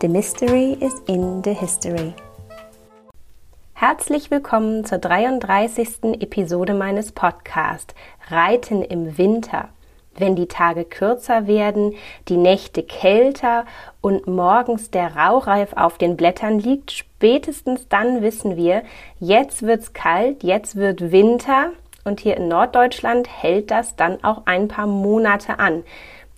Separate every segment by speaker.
Speaker 1: The Mystery is in the History. Herzlich willkommen zur 33. Episode meines Podcasts Reiten im Winter. Wenn die Tage kürzer werden, die Nächte kälter und morgens der Raureif auf den Blättern liegt, spätestens dann wissen wir, jetzt wird's kalt, jetzt wird Winter und hier in Norddeutschland hält das dann auch ein paar Monate an.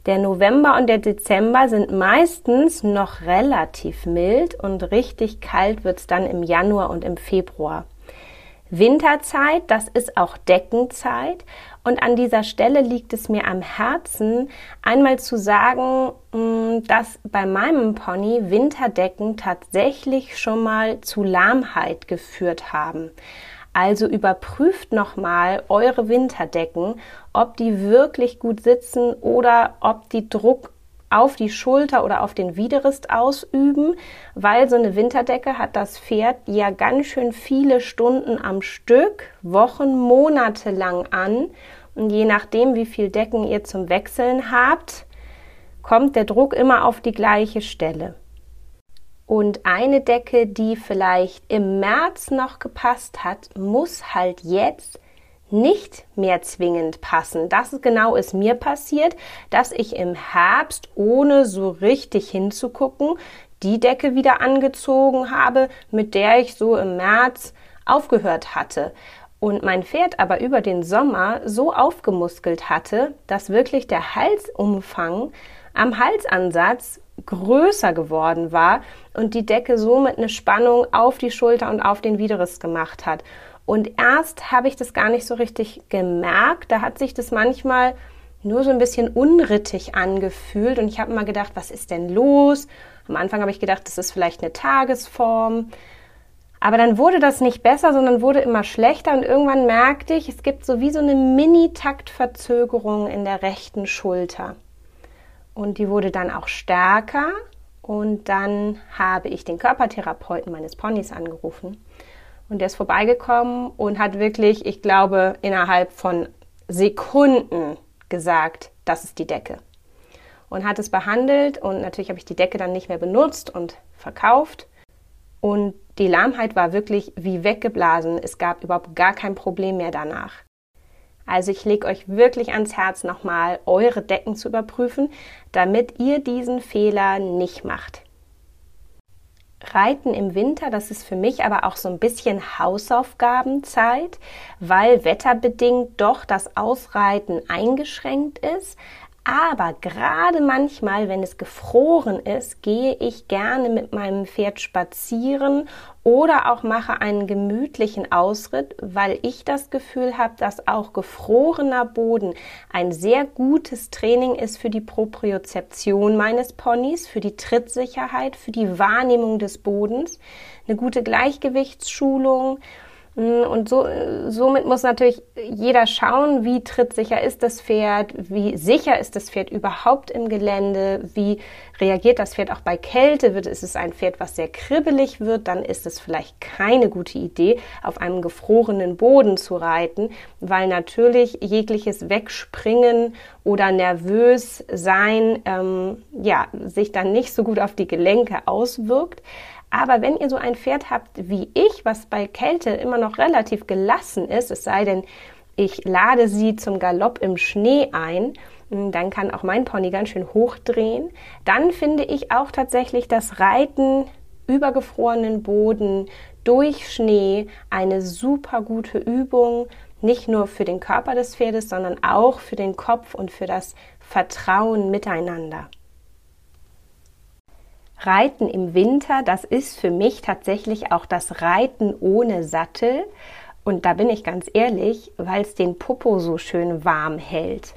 Speaker 1: Der November und der Dezember sind meistens noch relativ mild und richtig kalt wird es dann im Januar und im Februar. Winterzeit, das ist auch Deckenzeit. Und an dieser Stelle liegt es mir am Herzen, einmal zu sagen, mm, dass bei meinem Pony Winterdecken tatsächlich schon mal zu Lahmheit geführt haben. Also überprüft nochmal eure Winterdecken, ob die wirklich gut sitzen oder ob die Druck auf die Schulter oder auf den Widerrist ausüben, weil so eine Winterdecke hat das Pferd ja ganz schön viele Stunden am Stück, Wochen, Monate lang an. Und je nachdem, wie viel Decken ihr zum Wechseln habt, kommt der Druck immer auf die gleiche Stelle. Und eine Decke, die vielleicht im März noch gepasst hat, muss halt jetzt nicht mehr zwingend passen. Das genau ist mir passiert, dass ich im Herbst, ohne so richtig hinzugucken, die Decke wieder angezogen habe, mit der ich so im März aufgehört hatte. Und mein Pferd aber über den Sommer so aufgemuskelt hatte, dass wirklich der Halsumfang am Halsansatz größer geworden war und die Decke somit eine Spannung auf die Schulter und auf den Widerriss gemacht hat. Und erst habe ich das gar nicht so richtig gemerkt. Da hat sich das manchmal nur so ein bisschen unrittig angefühlt und ich habe immer gedacht, was ist denn los? Am Anfang habe ich gedacht, das ist vielleicht eine Tagesform. Aber dann wurde das nicht besser, sondern wurde immer schlechter und irgendwann merkte ich, es gibt so wie so eine Mini-Taktverzögerung in der rechten Schulter. Und die wurde dann auch stärker. Und dann habe ich den Körpertherapeuten meines Ponys angerufen. Und der ist vorbeigekommen und hat wirklich, ich glaube, innerhalb von Sekunden gesagt, das ist die Decke. Und hat es behandelt und natürlich habe ich die Decke dann nicht mehr benutzt und verkauft. Und die Lahmheit war wirklich wie weggeblasen. Es gab überhaupt gar kein Problem mehr danach. Also ich lege euch wirklich ans Herz, nochmal eure Decken zu überprüfen, damit ihr diesen Fehler nicht macht. Reiten im Winter, das ist für mich aber auch so ein bisschen Hausaufgabenzeit, weil wetterbedingt doch das Ausreiten eingeschränkt ist. Aber gerade manchmal, wenn es gefroren ist, gehe ich gerne mit meinem Pferd spazieren oder auch mache einen gemütlichen Ausritt, weil ich das Gefühl habe, dass auch gefrorener Boden ein sehr gutes Training ist für die Propriozeption meines Ponys, für die Trittsicherheit, für die Wahrnehmung des Bodens, eine gute Gleichgewichtsschulung und so, somit muss natürlich jeder schauen, wie trittsicher ist das Pferd, wie sicher ist das Pferd überhaupt im Gelände, wie reagiert das Pferd auch bei Kälte. Wird, ist es ein Pferd, was sehr kribbelig wird, dann ist es vielleicht keine gute Idee, auf einem gefrorenen Boden zu reiten, weil natürlich jegliches Wegspringen oder nervös sein, ähm, ja, sich dann nicht so gut auf die Gelenke auswirkt. Aber wenn ihr so ein Pferd habt wie ich, was bei Kälte immer noch relativ gelassen ist, es sei denn, ich lade sie zum Galopp im Schnee ein, hm, dann kann auch mein Pony ganz schön hochdrehen. Dann finde ich auch tatsächlich das Reiten über gefrorenen Boden durch Schnee eine super gute Übung, nicht nur für den Körper des Pferdes, sondern auch für den Kopf und für das Vertrauen miteinander. Reiten im Winter, das ist für mich tatsächlich auch das Reiten ohne Sattel. Und da bin ich ganz ehrlich, weil es den Popo so schön warm hält.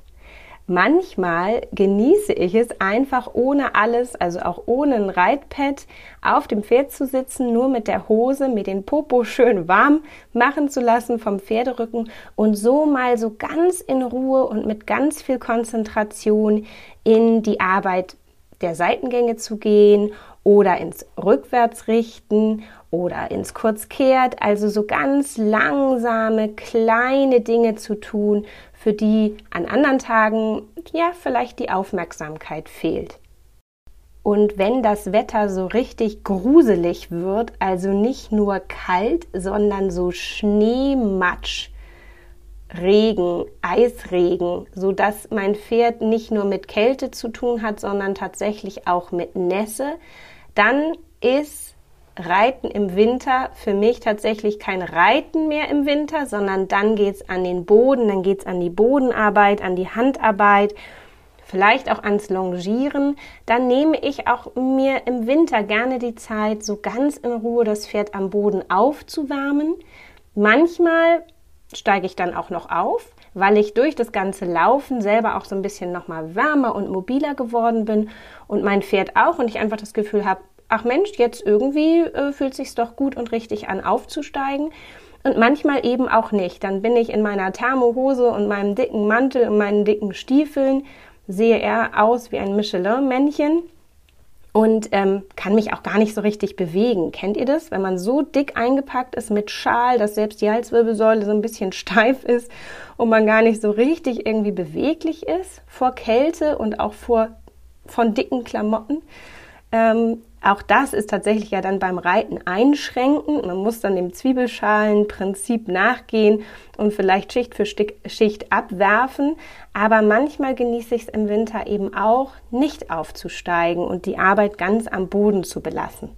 Speaker 1: Manchmal genieße ich es einfach ohne alles, also auch ohne ein Reitpad, auf dem Pferd zu sitzen, nur mit der Hose, mir den Popo schön warm machen zu lassen vom Pferderücken und so mal so ganz in Ruhe und mit ganz viel Konzentration in die Arbeit der Seitengänge zu gehen oder ins Rückwärtsrichten oder ins Kurzkehrt, also so ganz langsame, kleine Dinge zu tun, für die an anderen Tagen ja vielleicht die Aufmerksamkeit fehlt. Und wenn das Wetter so richtig gruselig wird, also nicht nur kalt, sondern so Schneematsch, Regen, Eisregen, so dass mein Pferd nicht nur mit Kälte zu tun hat, sondern tatsächlich auch mit Nässe, dann ist Reiten im Winter für mich tatsächlich kein Reiten mehr im Winter, sondern dann geht's an den Boden, dann geht's an die Bodenarbeit, an die Handarbeit, vielleicht auch ans Longieren. Dann nehme ich auch mir im Winter gerne die Zeit, so ganz in Ruhe das Pferd am Boden aufzuwärmen. Manchmal steige ich dann auch noch auf, weil ich durch das ganze Laufen selber auch so ein bisschen nochmal wärmer und mobiler geworden bin und mein Pferd auch und ich einfach das Gefühl habe, ach Mensch, jetzt irgendwie äh, fühlt sich's doch gut und richtig an, aufzusteigen. Und manchmal eben auch nicht. Dann bin ich in meiner Thermohose und meinem dicken Mantel und meinen dicken Stiefeln, sehe er aus wie ein Michelin-Männchen und ähm, kann mich auch gar nicht so richtig bewegen. Kennt ihr das? Wenn man so dick eingepackt ist mit Schal, dass selbst die Halswirbelsäule so ein bisschen steif ist und man gar nicht so richtig irgendwie beweglich ist vor Kälte und auch vor von dicken Klamotten. Ähm, auch das ist tatsächlich ja dann beim Reiten einschränken. Man muss dann dem Zwiebelschalenprinzip nachgehen und vielleicht Schicht für Schicht abwerfen. Aber manchmal genieße ich es im Winter eben auch, nicht aufzusteigen und die Arbeit ganz am Boden zu belassen.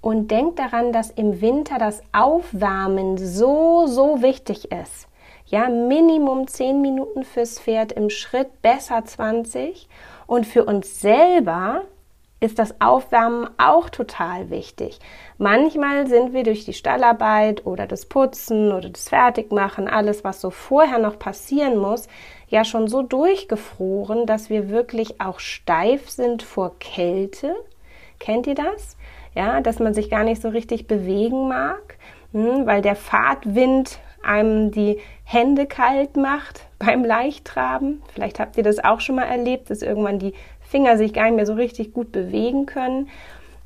Speaker 1: Und denkt daran, dass im Winter das Aufwärmen so, so wichtig ist. Ja, Minimum 10 Minuten fürs Pferd im Schritt, besser 20. Und für uns selber ist das Aufwärmen auch total wichtig. Manchmal sind wir durch die Stallarbeit oder das Putzen oder das Fertigmachen, alles, was so vorher noch passieren muss, ja schon so durchgefroren, dass wir wirklich auch steif sind vor Kälte. Kennt ihr das? Ja, dass man sich gar nicht so richtig bewegen mag, hm, weil der Fahrtwind einem die Hände kalt macht beim Leichttraben. Vielleicht habt ihr das auch schon mal erlebt, dass irgendwann die Finger sich gar nicht mehr so richtig gut bewegen können.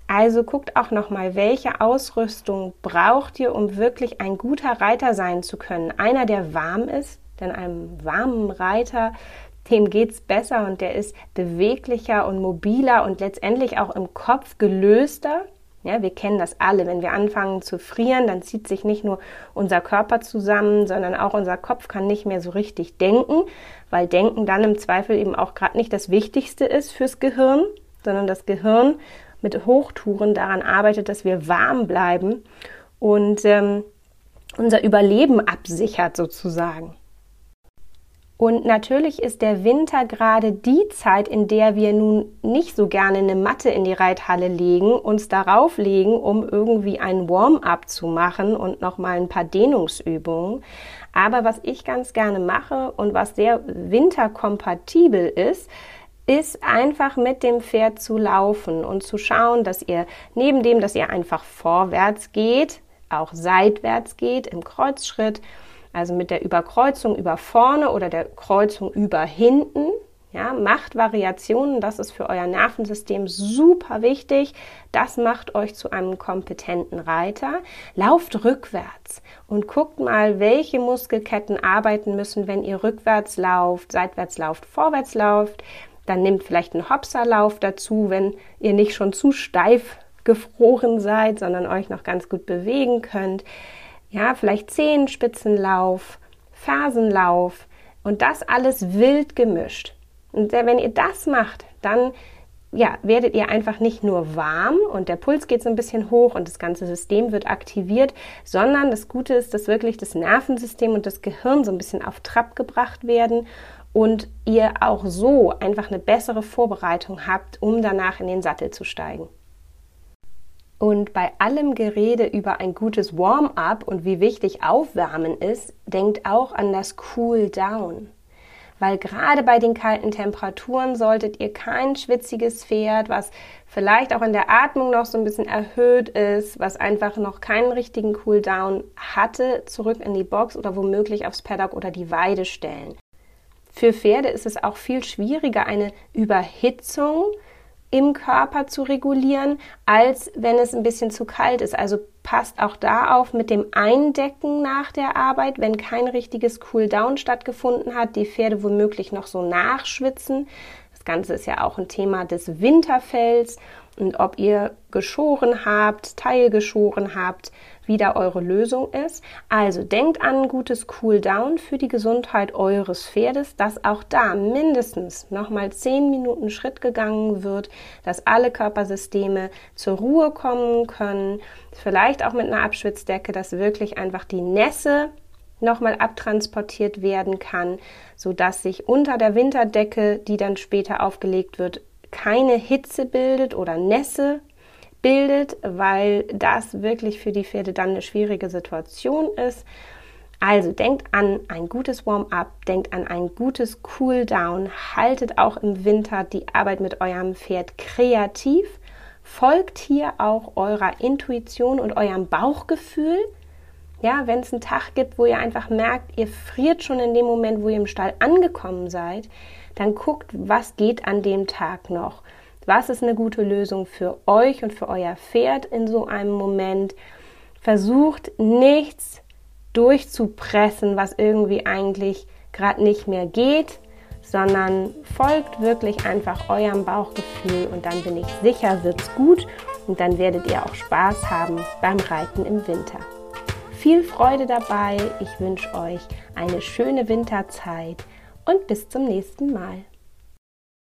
Speaker 1: Also guckt auch nochmal, welche Ausrüstung braucht ihr, um wirklich ein guter Reiter sein zu können. Einer, der warm ist, denn einem warmen Reiter, dem geht's besser und der ist beweglicher und mobiler und letztendlich auch im Kopf gelöster. Ja, wir kennen das alle. Wenn wir anfangen zu frieren, dann zieht sich nicht nur unser Körper zusammen, sondern auch unser Kopf kann nicht mehr so richtig denken, weil Denken dann im Zweifel eben auch gerade nicht das Wichtigste ist fürs Gehirn, sondern das Gehirn mit Hochtouren daran arbeitet, dass wir warm bleiben und ähm, unser Überleben absichert sozusagen. Und natürlich ist der Winter gerade die Zeit, in der wir nun nicht so gerne eine Matte in die Reithalle legen, uns darauf legen, um irgendwie ein Warm-up zu machen und nochmal ein paar Dehnungsübungen. Aber was ich ganz gerne mache und was sehr winterkompatibel ist, ist einfach mit dem Pferd zu laufen und zu schauen, dass ihr neben dem, dass ihr einfach vorwärts geht, auch seitwärts geht im Kreuzschritt also mit der Überkreuzung über vorne oder der Kreuzung über hinten. Ja, macht Variationen, das ist für euer Nervensystem super wichtig. Das macht euch zu einem kompetenten Reiter. Lauft rückwärts und guckt mal, welche Muskelketten arbeiten müssen, wenn ihr rückwärts lauft, seitwärts lauft, vorwärts lauft. Dann nehmt vielleicht einen Hopserlauf dazu, wenn ihr nicht schon zu steif gefroren seid, sondern euch noch ganz gut bewegen könnt. Ja, vielleicht Zehenspitzenlauf, Fersenlauf und das alles wild gemischt. Und wenn ihr das macht, dann ja, werdet ihr einfach nicht nur warm und der Puls geht so ein bisschen hoch und das ganze System wird aktiviert, sondern das Gute ist, dass wirklich das Nervensystem und das Gehirn so ein bisschen auf Trab gebracht werden und ihr auch so einfach eine bessere Vorbereitung habt, um danach in den Sattel zu steigen. Und bei allem Gerede über ein gutes Warm-up und wie wichtig Aufwärmen ist, denkt auch an das Cool Down. weil gerade bei den kalten Temperaturen solltet ihr kein schwitziges Pferd, was vielleicht auch in der Atmung noch so ein bisschen erhöht ist, was einfach noch keinen richtigen Cooldown hatte, zurück in die Box oder womöglich aufs Paddock oder die Weide stellen. Für Pferde ist es auch viel schwieriger, eine Überhitzung im Körper zu regulieren, als wenn es ein bisschen zu kalt ist. Also passt auch da auf mit dem Eindecken nach der Arbeit, wenn kein richtiges Cooldown stattgefunden hat, die Pferde womöglich noch so nachschwitzen. Das Ganze ist ja auch ein Thema des Winterfells und ob ihr geschoren habt, teilgeschoren habt, wie da eure Lösung ist. Also denkt an ein gutes Cooldown für die Gesundheit eures Pferdes, dass auch da mindestens nochmal 10 Minuten Schritt gegangen wird, dass alle Körpersysteme zur Ruhe kommen können. Vielleicht auch mit einer Abschwitzdecke, dass wirklich einfach die Nässe nochmal abtransportiert werden kann, sodass sich unter der Winterdecke, die dann später aufgelegt wird, keine Hitze bildet oder Nässe bildet, weil das wirklich für die Pferde dann eine schwierige Situation ist. Also denkt an ein gutes Warm-up, denkt an ein gutes Cool-down, haltet auch im Winter die Arbeit mit eurem Pferd kreativ, folgt hier auch eurer Intuition und eurem Bauchgefühl. Ja, wenn es einen Tag gibt, wo ihr einfach merkt, ihr friert schon in dem Moment, wo ihr im Stall angekommen seid, dann guckt, was geht an dem Tag noch. Was ist eine gute Lösung für euch und für euer Pferd in so einem Moment? Versucht nichts durchzupressen, was irgendwie eigentlich gerade nicht mehr geht, sondern folgt wirklich einfach eurem Bauchgefühl und dann bin ich sicher, wird's gut und dann werdet ihr auch Spaß haben beim Reiten im Winter. Viel Freude dabei, ich wünsche euch eine schöne Winterzeit und bis zum nächsten Mal.